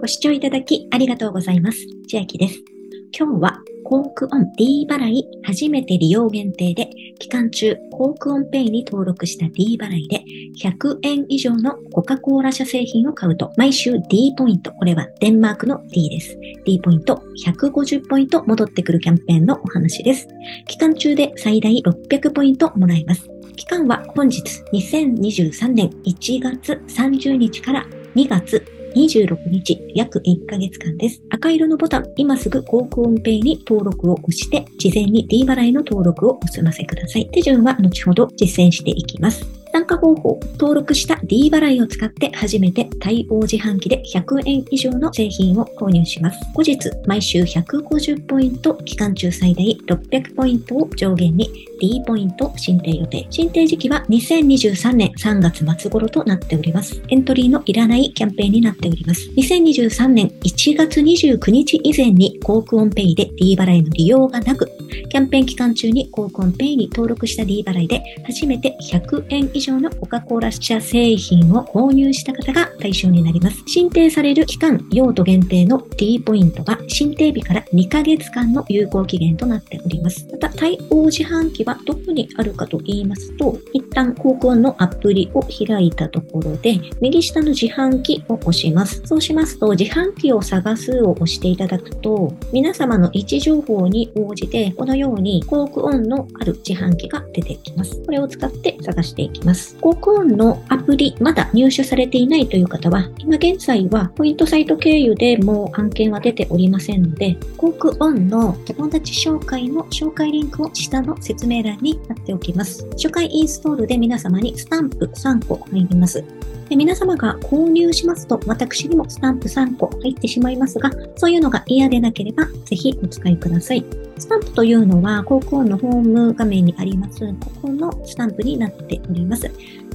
ご視聴いただきありがとうございます。千秋です。今日は、コークオン D 払い初めて利用限定で、期間中、コークオンペイに登録した D 払いで、100円以上のコカ・コーラ社製品を買うと、毎週 D ポイント、これはデンマークの D です。D ポイント150ポイント戻ってくるキャンペーンのお話です。期間中で最大600ポイントもらえます。期間は本日2023年1月30日から2月26日、約1ヶ月間です。赤色のボタン、今すぐ航空音ペイに登録を押して、事前に D 払いの登録をお済ませください。手順は後ほど実践していきます。参加方法、登録した D 払いを使って初めて対応自販機で100円以上の製品を購入します。後日、毎週150ポイント、期間中最大600ポイントを上限に D ポイント申請予定。申請時期は2023年3月末頃となっております。エントリーのいらないキャンペーンになっております。2023年1月29日以前に航空音ペイで D 払いの利用がなく、キャンペーン期間中に航空音ペイに登録した D 払いで初めて100円以上のコカ・コーラ社製品を購入した方が対象になります。申請される期間、用途限定の D ポイントが申請日から2ヶ月間の有効期限となっております。また、対応自販機はどこにあるかと言いますと、一旦航空のアプリを開いたところで、右下の自販機を押します。そうしますと、自販機を探すを押していただくと、皆様の位置情報に応じて、このように航空音のある自販機が出てきます。これを使って探していきます。。航空音のアプリ、まだ入手されていないという方は、今現在はポイントサイト経由でもう案件は出ておりませんので、航空音の友達紹介の紹介リンクを下の説明欄に貼っておきます。初回インストールで皆様にスタンプ3個入ります。で皆様が購入しますと、私にもスタンプ3個入ってしまいますが、そういうのが嫌でなければ、ぜひお使いください。スタンプというのは、高校のホーム画面にあります、ここのスタンプになっております。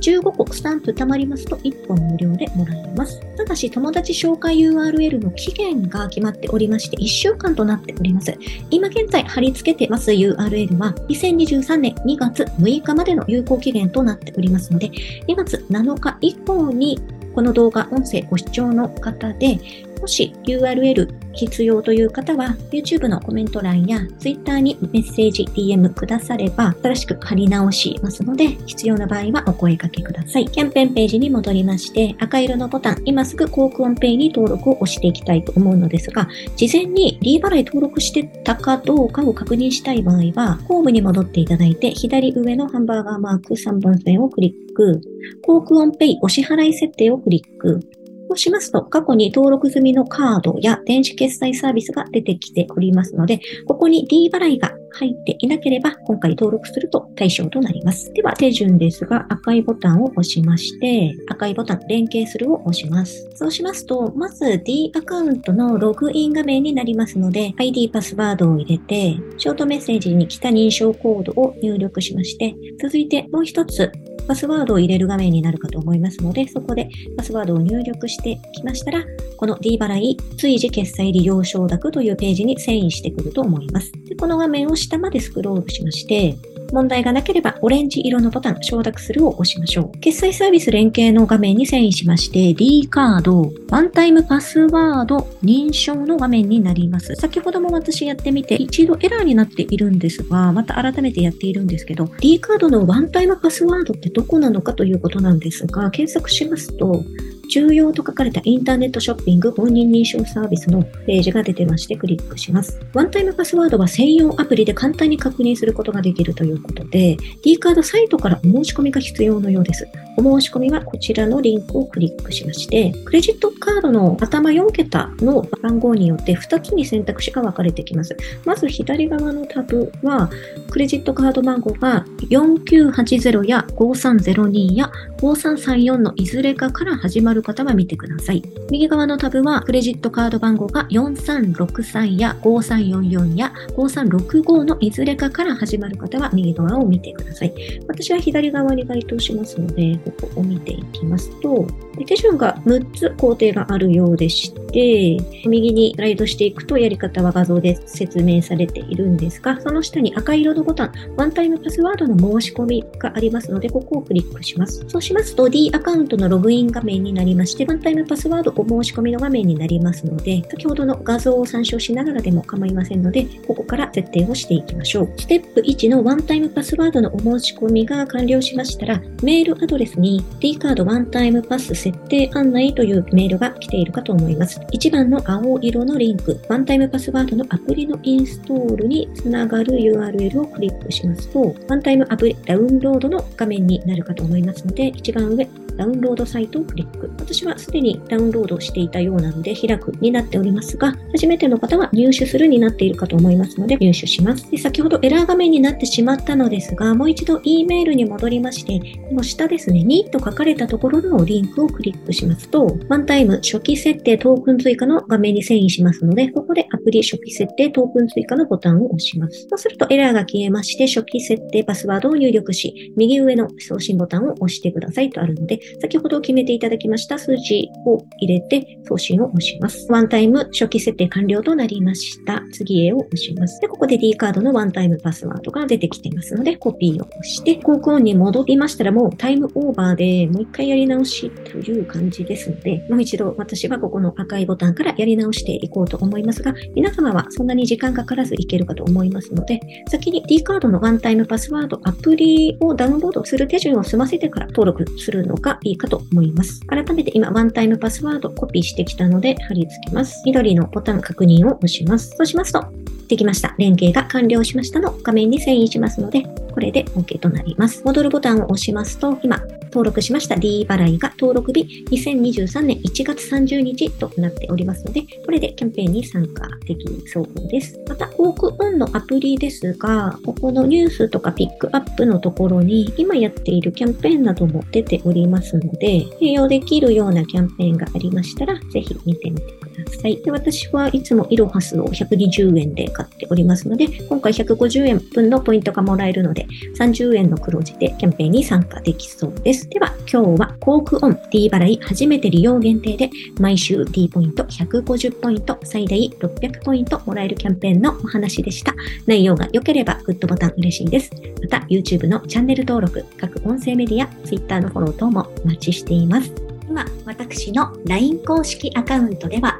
15個スタンプ貯まりますと1本無料でもらえます。ただし、友達紹介 URL の期限が決まっておりまして、1週間となっております。今現在貼り付けてます URL は、2023年2月6日までの有効期限となっておりますので、2月7日以降にこの動画、音声ご視聴の方で、もし URL 必要という方は、YouTube のコメント欄や Twitter にメッセージ、DM くだされば、新しく貼り直しますので、必要な場合はお声掛けください。キャンペーンページに戻りまして、赤色のボタン、今すぐ航空音ペイに登録を押していきたいと思うのですが、事前に D 払い登録してたかどうかを確認したい場合は、ホームに戻っていただいて、左上のハンバーガーマーク3番線をクリック、航空音ペイお支払い設定をクリック、そうしますと、過去に登録済みのカードや電子決済サービスが出てきておりますので、ここに D 払いが入っていなければ、今回登録すると対象となります。では、手順ですが、赤いボタンを押しまして、赤いボタン、連携するを押します。そうしますと、まず D アカウントのログイン画面になりますので、ID パスワードを入れて、ショートメッセージに来た認証コードを入力しまして、続いてもう一つ、パスワードを入れる画面になるかと思いますので、そこでパスワードを入力してきましたら、この D 払い追時決済利用承諾というページに遷移してくると思います。でこの画面を下までスクロールしまして、問題がなければオレンジ色のボタン、承諾するを押しましょう。決済サービス連携の画面に遷移しまして、D カード、ワンタイムパスワード認証の画面になります。先ほども私やってみて、一度エラーになっているんですが、また改めてやっているんですけど、D カードのワンタイムパスワードってどこなのかということなんですが、検索しますと、重要と書かれたインターネットショッピング本人認証サービスのページが出てましてクリックします。ワンタイムパスワードは専用アプリで簡単に確認することができるということで、D カードサイトからお申し込みが必要のようです。お申し込みはこちらのリンクをクリックしまして、クレジットカードの頭4桁の番号によって2つに選択肢が分かれてきます。まず左側のタブは、クレジットカード番号が4980や5302や5334のいずれかから始まる方は見てください。右側のタブは、クレジットカード番号が4363や5344や5365のいずれかから始まる方は右側を見てください。私は左側に該当しますので、ここを見ていきますと、手順が6つ工程があるようでして、右にスライドしていくとやり方は画像で説明されているんですが、その下に赤色のボタン、ワンタイムパスワードの申し込みがありますので、ここをクリックします。そうしますと D アカウントのログイン画面になりまして、ワンタイムパスワードお申し込みの画面になりますので、先ほどの画像を参照しながらでも構いませんので、ここから設定をしていきましょう。ステップ1のワンタイムパスワードのお申し込みが完了しましたら、メールアドレスに D カードワンタイムパス設定案内というメールが来ているかと思います。1番の青色のリンク、ワンタイムパスワードのアプリのインストールにつながる URL をクリックしますと、ワンタイムアプリダウンロードの画面になるかと思いますので、一番上、ダウンロードサイトをクリック。私はすでにダウンロードしていたようなので開くになっておりますが、初めての方は入手するになっているかと思いますので入手します。で先ほどエラー画面になってしまったのですが、もう一度 E メールに戻りまして、この下ですね、2と書かれたところのリンクをクリックしますと、ワンタイム初期設定トークン追加の画面に遷移しますので、ここでアプリ初期設定トークン追加のボタンを押します。そうするとエラーが消えまして、初期設定パスワードを入力し、右上の送信ボタンを押してくださいとあるので、先ほど決めていただきました数字を入れて送信を押します。ワンタイム初期設定完了となりました。次へを押します。で、ここで D カードのワンタイムパスワードが出てきていますので、コピーを押して、航空音に戻りましたらもうタイムオーバーでもう一回やり直しという感じですので、もう一度私はここの赤いボタンからやり直していこうと思いますが、皆様はそんなに時間かからずいけるかと思いますので、先に D カードのワンタイムパスワードアプリをダウンロードする手順を済ませてから登録するのがいいかと思います。改めて今ワンタイムパスワードコピーしてきたので貼り付けます。緑のボタン確認を押します。そうしますと、できました。連携が完了しましたの画面に遷移しますので、これで OK となります。戻るボタンを押しますと、今、登録しました D 払いが登録日2023年1月30日となっておりますので、これでキャンペーンに参加できそうです。また、オークオンのアプリですが、ここのニュースとかピックアップのところに、今やっているキャンペーンなども出ておりますので、併用できるようなキャンペーンがありましたら、ぜひ見てみてください。で私はいつもイロハスを120円で買っておりますので、今回150円分のポイントがもらえるので、30円の黒字でキャンペーンに参加できそうです。では、今日はコークオン D 払い初めて利用限定で、毎週 D ポイント150ポイント、最大600ポイントもらえるキャンペーンのお話でした。内容が良ければグッドボタン嬉しいです。また、YouTube のチャンネル登録、各音声メディア、Twitter のフォロー等もお待ちしています。今、私の LINE 公式アカウントでは、